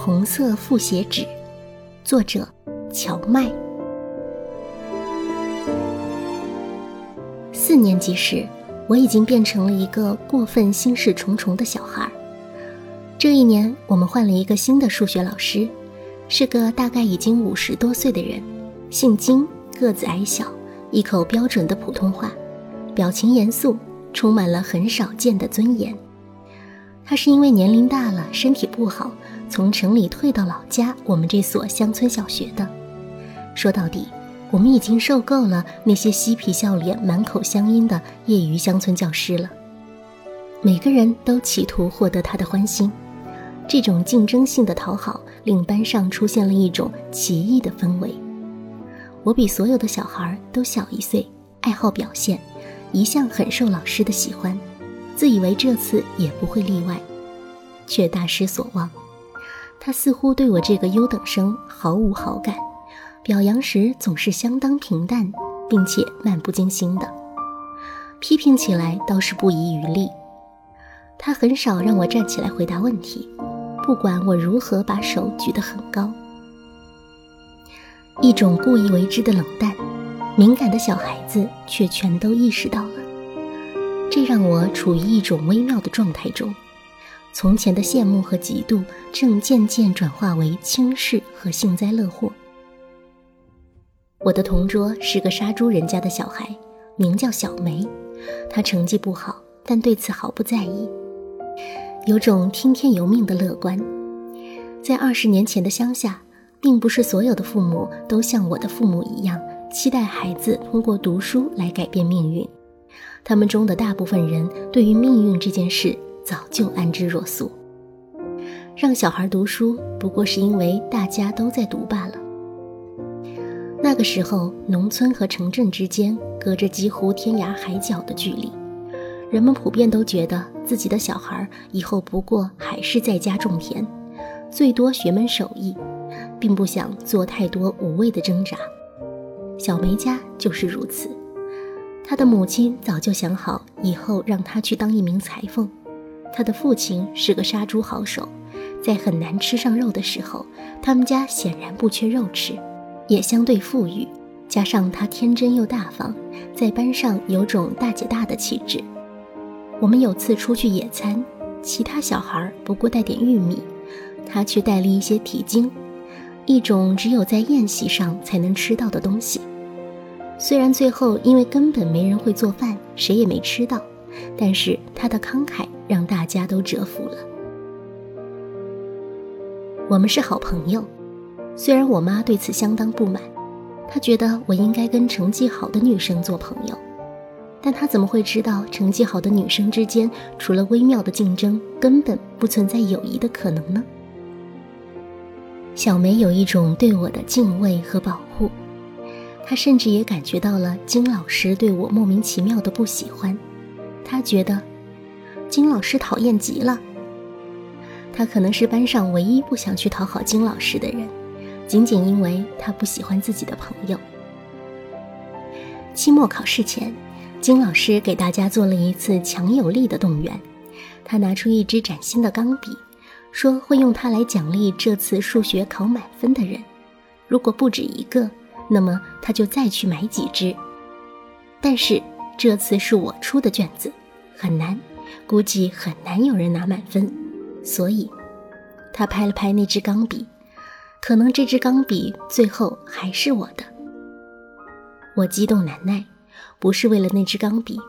红色复写纸，作者乔麦。四年级时，我已经变成了一个过分心事重重的小孩。这一年，我们换了一个新的数学老师，是个大概已经五十多岁的人，姓金，个子矮小，一口标准的普通话，表情严肃，充满了很少见的尊严。他是因为年龄大了，身体不好，从城里退到老家我们这所乡村小学的。说到底，我们已经受够了那些嬉皮笑脸、满口乡音的业余乡村教师了。每个人都企图获得他的欢心，这种竞争性的讨好令班上出现了一种奇异的氛围。我比所有的小孩都小一岁，爱好表现，一向很受老师的喜欢。自以为这次也不会例外，却大失所望。他似乎对我这个优等生毫无好感，表扬时总是相当平淡，并且漫不经心的。批评起来倒是不遗余力。他很少让我站起来回答问题，不管我如何把手举得很高。一种故意为之的冷淡，敏感的小孩子却全都意识到了。这让我处于一种微妙的状态中，从前的羡慕和嫉妒正渐渐转化为轻视和幸灾乐祸。我的同桌是个杀猪人家的小孩，名叫小梅，她成绩不好，但对此毫不在意，有种听天由命的乐观。在二十年前的乡下，并不是所有的父母都像我的父母一样，期待孩子通过读书来改变命运。他们中的大部分人对于命运这件事早就安之若素，让小孩读书不过是因为大家都在读罢了。那个时候，农村和城镇之间隔着几乎天涯海角的距离，人们普遍都觉得自己的小孩以后不过还是在家种田，最多学门手艺，并不想做太多无谓的挣扎。小梅家就是如此。她的母亲早就想好，以后让她去当一名裁缝。他的父亲是个杀猪好手，在很难吃上肉的时候，他们家显然不缺肉吃，也相对富裕。加上他天真又大方，在班上有种大姐大的气质。我们有次出去野餐，其他小孩不过带点玉米，他却带了一些蹄筋，一种只有在宴席上才能吃到的东西。虽然最后因为根本没人会做饭，谁也没吃到，但是他的慷慨让大家都折服了。我们是好朋友，虽然我妈对此相当不满，她觉得我应该跟成绩好的女生做朋友，但她怎么会知道成绩好的女生之间除了微妙的竞争，根本不存在友谊的可能呢？小梅有一种对我的敬畏和保护。她甚至也感觉到了金老师对我莫名其妙的不喜欢，他觉得金老师讨厌极了。他可能是班上唯一不想去讨好金老师的人，仅仅因为他不喜欢自己的朋友。期末考试前，金老师给大家做了一次强有力的动员，他拿出一支崭新的钢笔，说会用它来奖励这次数学考满分的人，如果不止一个。那么他就再去买几支，但是这次是我出的卷子，很难，估计很难有人拿满分，所以，他拍了拍那支钢笔，可能这支钢笔最后还是我的。我激动难耐，不是为了那支钢笔，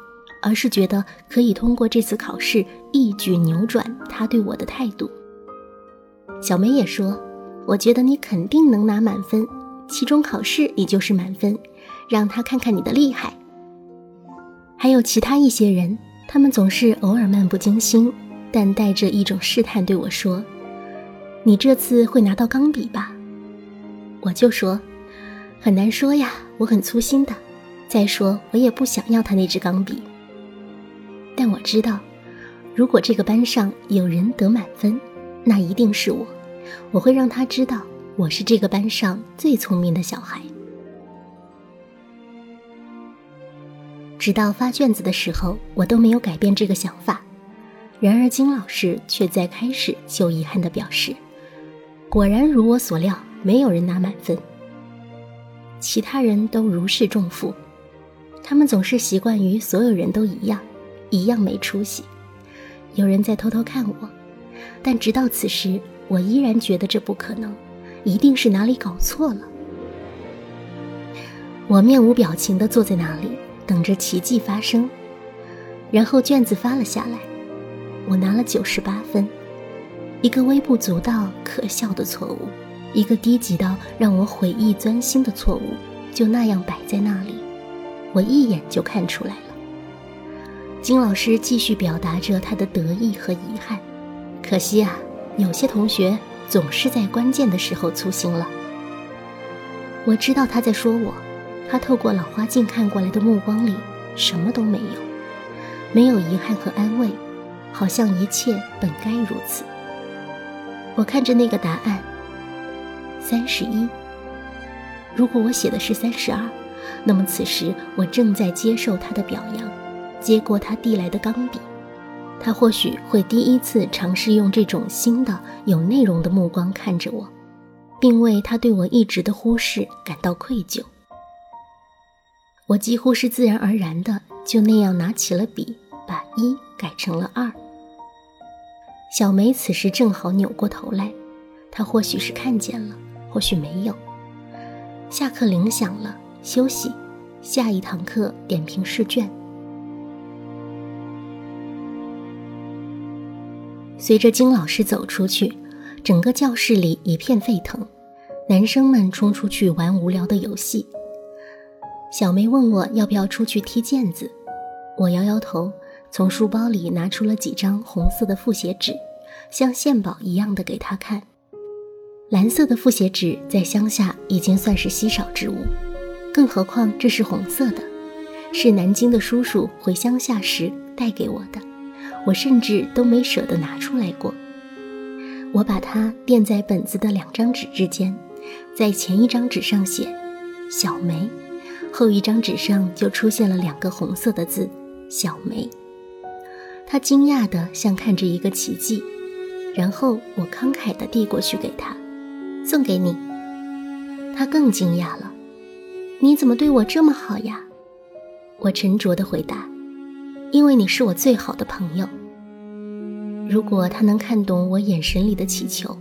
而是觉得可以通过这次考试一举扭转他对我的态度。小梅也说，我觉得你肯定能拿满分。期中考试你就是满分，让他看看你的厉害。还有其他一些人，他们总是偶尔漫不经心，但带着一种试探对我说：“你这次会拿到钢笔吧？”我就说：“很难说呀，我很粗心的。再说我也不想要他那支钢笔。但我知道，如果这个班上有人得满分，那一定是我。我会让他知道。”我是这个班上最聪明的小孩，直到发卷子的时候，我都没有改变这个想法。然而金老师却在开始就遗憾地表示：“果然如我所料，没有人拿满分。其他人都如释重负，他们总是习惯于所有人都一样，一样没出息。有人在偷偷看我，但直到此时，我依然觉得这不可能，一定是哪里搞错了。我面无表情地坐在那里，等着奇迹发生。然后卷子发了下来，我拿了九十八分，一个微不足道、可笑的错误，一个低级到让我悔意钻心的错误，就那样摆在那里，我一眼就看出来了。金老师继续表达着他的得意和遗憾，可惜啊，有些同学总是在关键的时候粗心了。我知道他在说我，他透过老花镜看过来的目光里什么都没有。没有遗憾和安慰，好像一切本该如此。我看着那个答案，三十一。如果我写的是三十二，那么此时我正在接受他的表扬，接过他递来的钢笔。他或许会第一次尝试用这种新的、有内容的目光看着我，并为他对我一直的忽视感到愧疚。我几乎是自然而然的。就那样拿起了笔，把一改成了二。小梅此时正好扭过头来，她或许是看见了，或许没有。下课铃响了，休息，下一堂课点评试卷。随着金老师走出去，整个教室里一片沸腾，男生们冲出去玩无聊的游戏。小梅问我要不要出去踢毽子。我摇摇头，从书包里拿出了几张红色的复写纸，像献宝一样的给她看。蓝色的复写纸在乡下已经算是稀少之物，更何况这是红色的，是南京的叔叔回乡下时带给我的，我甚至都没舍得拿出来过。我把它垫在本子的两张纸之间，在前一张纸上写“小梅”，后一张纸上就出现了两个红色的字。小梅，她惊讶的像看着一个奇迹，然后我慷慨的递过去给他，送给你。她更惊讶了，你怎么对我这么好呀？我沉着的回答，因为你是我最好的朋友。如果他能看懂我眼神里的祈求，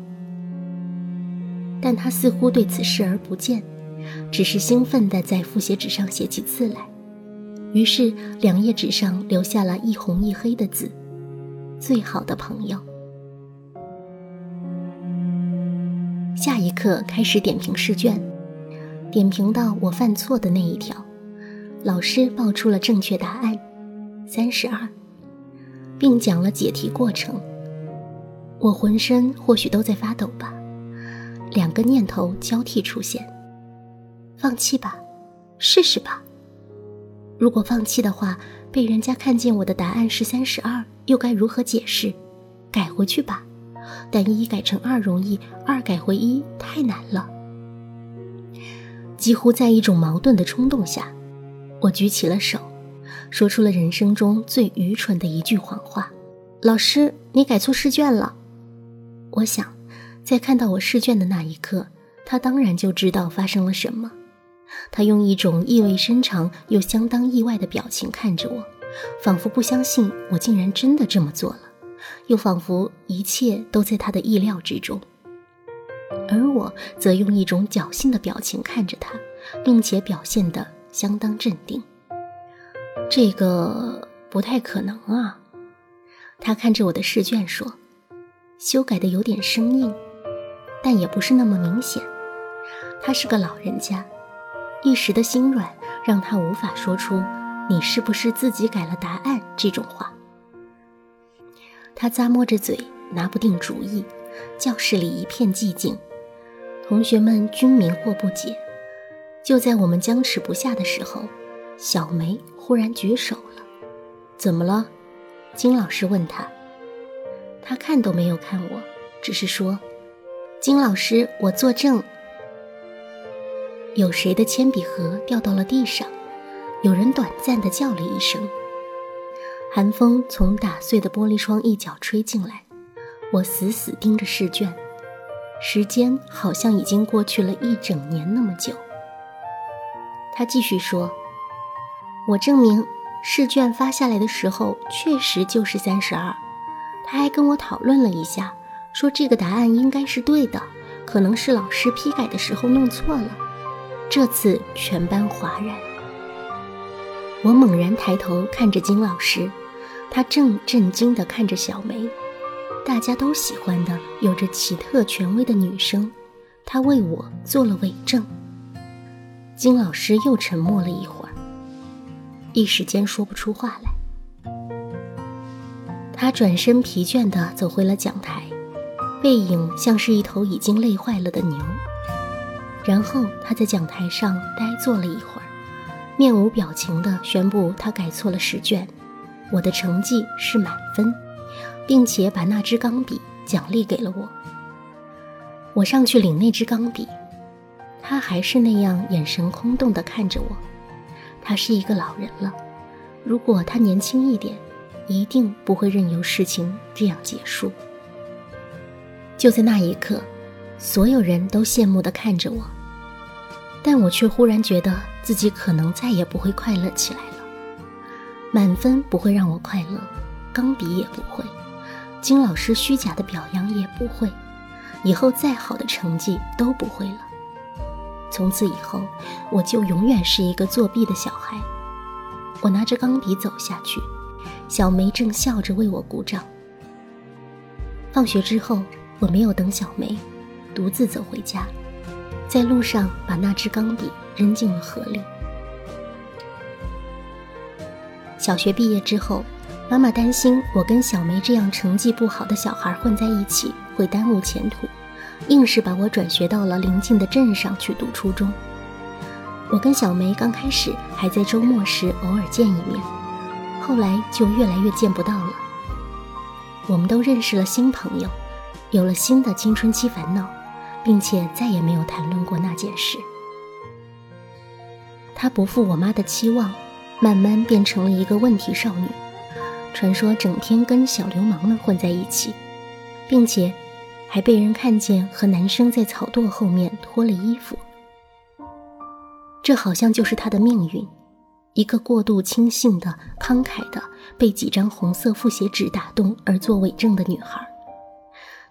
但他似乎对此视而不见，只是兴奋的在复写纸上写起字来。于是，两页纸上留下了一红一黑的字：“最好的朋友。”下一刻开始点评试卷，点评到我犯错的那一条，老师报出了正确答案，三十二，并讲了解题过程。我浑身或许都在发抖吧，两个念头交替出现：放弃吧，试试吧。如果放弃的话，被人家看见我的答案是三十二，又该如何解释？改回去吧，但一改成二容易，二改回一太难了。几乎在一种矛盾的冲动下，我举起了手，说出了人生中最愚蠢的一句谎话：“老师，你改错试卷了。”我想，在看到我试卷的那一刻，他当然就知道发生了什么。他用一种意味深长又相当意外的表情看着我，仿佛不相信我竟然真的这么做了，又仿佛一切都在他的意料之中。而我则用一种侥幸的表情看着他，并且表现得相当镇定。这个不太可能啊，他看着我的试卷说：“修改的有点生硬，但也不是那么明显。”他是个老人家。一时的心软让他无法说出“你是不是自己改了答案”这种话。他咂摸着嘴，拿不定主意。教室里一片寂静，同学们均迷惑不解。就在我们僵持不下的时候，小梅忽然举手了。“怎么了？”金老师问他。他看都没有看我，只是说：“金老师，我作证。”有谁的铅笔盒掉到了地上？有人短暂的叫了一声。寒风从打碎的玻璃窗一角吹进来，我死死盯着试卷。时间好像已经过去了一整年那么久。他继续说：“我证明试卷发下来的时候确实就是三十二。”他还跟我讨论了一下，说这个答案应该是对的，可能是老师批改的时候弄错了。这次全班哗然。我猛然抬头看着金老师，他正震惊地看着小梅。大家都喜欢的、有着奇特权威的女生，她为我做了伪证。金老师又沉默了一会儿，一时间说不出话来。他转身疲倦地走回了讲台，背影像是一头已经累坏了的牛。然后他在讲台上呆坐了一会儿，面无表情地宣布他改错了试卷，我的成绩是满分。并且把那支钢笔奖励给了我。我上去领那支钢笔，他还是那样眼神空洞地看着我。他是一个老人了，如果他年轻一点，一定不会任由事情这样结束。就在那一刻，所有人都羡慕地看着我，但我却忽然觉得自己可能再也不会快乐起来了。满分不会让我快乐，钢笔也不会。金老师虚假的表扬也不会，以后再好的成绩都不会了。从此以后，我就永远是一个作弊的小孩。我拿着钢笔走下去，小梅正笑着为我鼓掌。放学之后，我没有等小梅，独自走回家，在路上把那支钢笔扔进了河里。小学毕业之后。妈妈担心我跟小梅这样成绩不好的小孩混在一起会耽误前途，硬是把我转学到了邻近的镇上去读初中。我跟小梅刚开始还在周末时偶尔见一面，后来就越来越见不到了。我们都认识了新朋友，有了新的青春期烦恼，并且再也没有谈论过那件事。她不负我妈的期望，慢慢变成了一个问题少女。传说整天跟小流氓们混在一起，并且还被人看见和男生在草垛后面脱了衣服。这好像就是他的命运，一个过度轻信的、慷慨的、被几张红色复写纸打动而做伪证的女孩。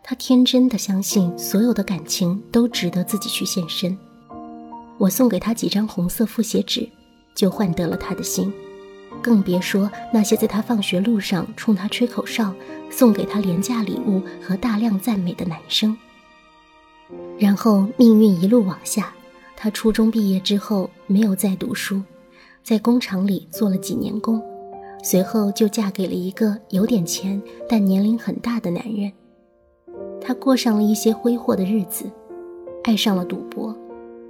她天真的相信所有的感情都值得自己去献身。我送给她几张红色复写纸，就换得了她的心。更别说那些在他放学路上冲他吹口哨、送给他廉价礼物和大量赞美的男生。然后命运一路往下，他初中毕业之后没有再读书，在工厂里做了几年工，随后就嫁给了一个有点钱但年龄很大的男人。她过上了一些挥霍的日子，爱上了赌博。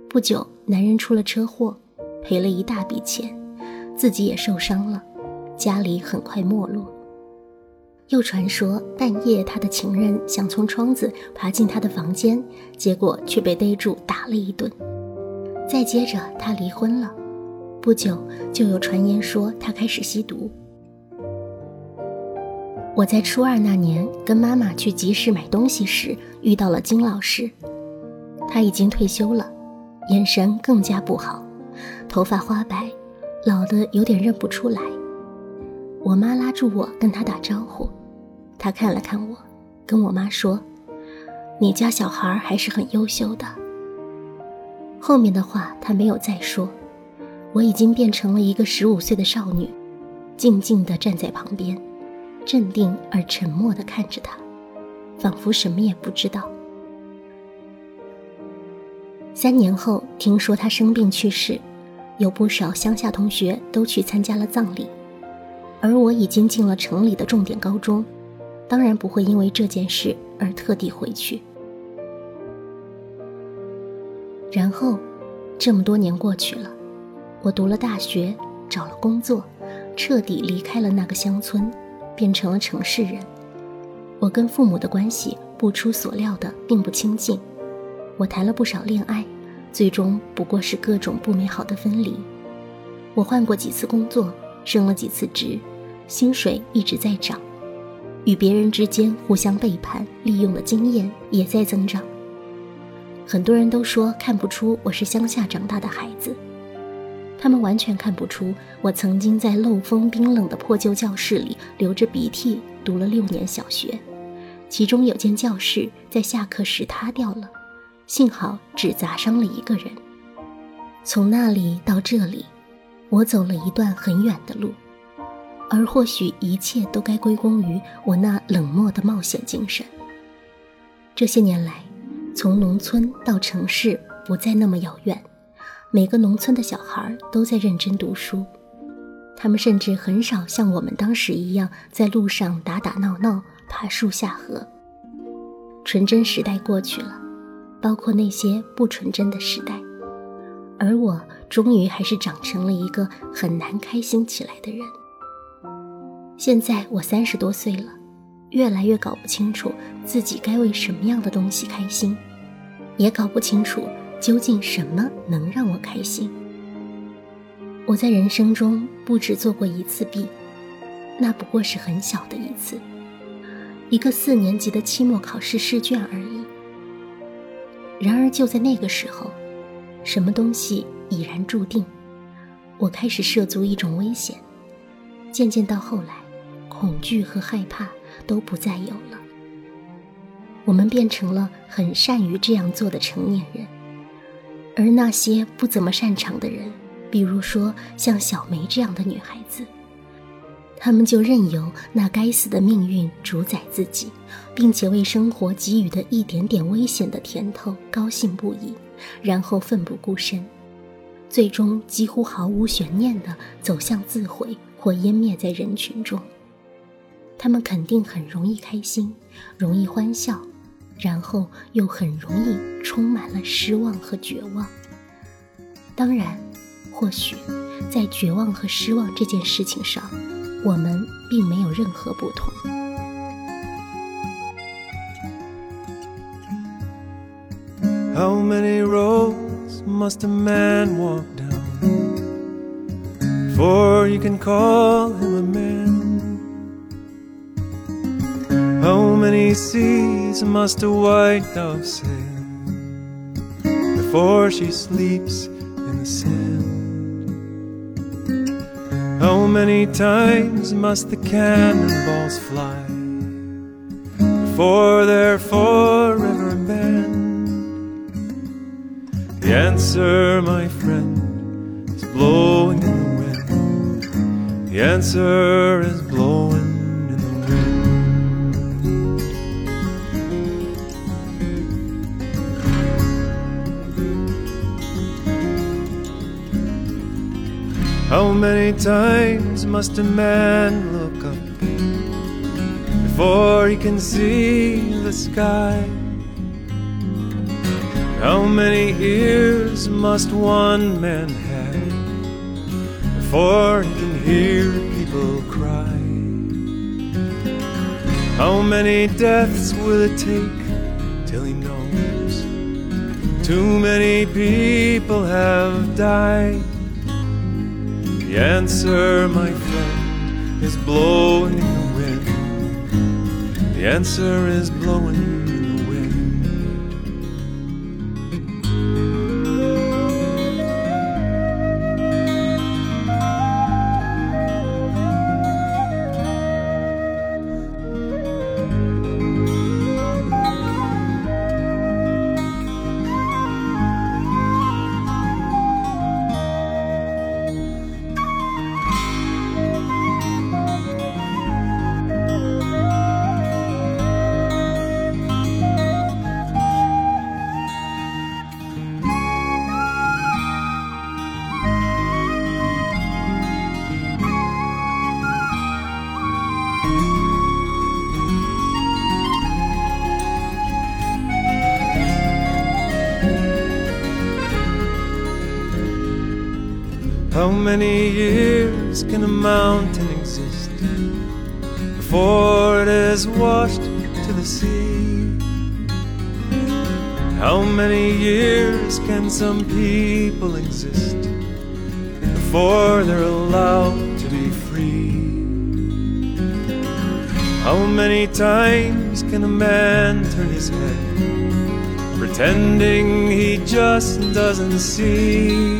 不久，男人出了车祸，赔了一大笔钱。自己也受伤了，家里很快没落。又传说半夜他的情人想从窗子爬进他的房间，结果却被逮住打了一顿。再接着他离婚了，不久就有传言说他开始吸毒。我在初二那年跟妈妈去集市买东西时遇到了金老师，他已经退休了，眼神更加不好，头发花白。老的有点认不出来，我妈拉住我跟他打招呼，他看了看我，跟我妈说：“你家小孩还是很优秀的。”后面的话他没有再说，我已经变成了一个十五岁的少女，静静地站在旁边，镇定而沉默地看着他，仿佛什么也不知道。三年后，听说他生病去世。有不少乡下同学都去参加了葬礼，而我已经进了城里的重点高中，当然不会因为这件事而特地回去。然后，这么多年过去了，我读了大学，找了工作，彻底离开了那个乡村，变成了城市人。我跟父母的关系不出所料的并不亲近，我谈了不少恋爱。最终不过是各种不美好的分离。我换过几次工作，升了几次职，薪水一直在涨，与别人之间互相背叛利用的经验也在增长。很多人都说看不出我是乡下长大的孩子，他们完全看不出我曾经在漏风冰冷的破旧教室里流着鼻涕读了六年小学，其中有间教室在下课时塌掉了，幸好只砸伤了一个人。从那里到这里，我走了一段很远的路，而或许一切都该归功于我那冷漠的冒险精神。这些年来。从农村到城市不再那么遥远，每个农村的小孩都在认真读书，他们甚至很少像我们当时一样在路上打打闹闹、爬树下河。纯真时代过去了，包括那些不纯真的时代，而我终于还是长成了一个很难开心起来的人。现在我三十多岁了，越来越搞不清楚自己该为什么样的东西开心。也搞不清楚究竟什么能让我开心。我在人生中不止做过一次弊，那不过是很小的一次，一个四年级的期末考试试卷而已。然而就在那个时候，什么东西已然注定，我开始涉足一种危险，渐渐到后来，恐惧和害怕都不再有了。我们变成了很善于这样做的成年人，而那些不怎么擅长的人，比如说像小梅这样的女孩子，她们就任由那该死的命运主宰自己，并且为生活给予的一点点危险的甜头高兴不已，然后奋不顾身，最终几乎毫无悬念地走向自毁或湮灭在人群中。她们肯定很容易开心，容易欢笑。然后又很容易充满了失望和绝望。当然，或许在绝望和失望这件事情上，我们并没有任何不同。How many roads must a man walk down before you can call him a man? Many seas must a white dove sail before she sleeps in the sand? How many times must the cannonballs fly before they're forever banned? The answer, my friend, is blowing in the wind. The answer is How many times must a man look up before he can see the sky? How many ears must one man have before he can hear people cry? How many deaths will it take till he knows too many people have died? The answer, my friend, is blowing in the wind. The answer is blowing many years can a mountain exist before it is washed to the sea? How many years can some people exist before they're allowed to be free? How many times can a man turn his head pretending he just doesn't see.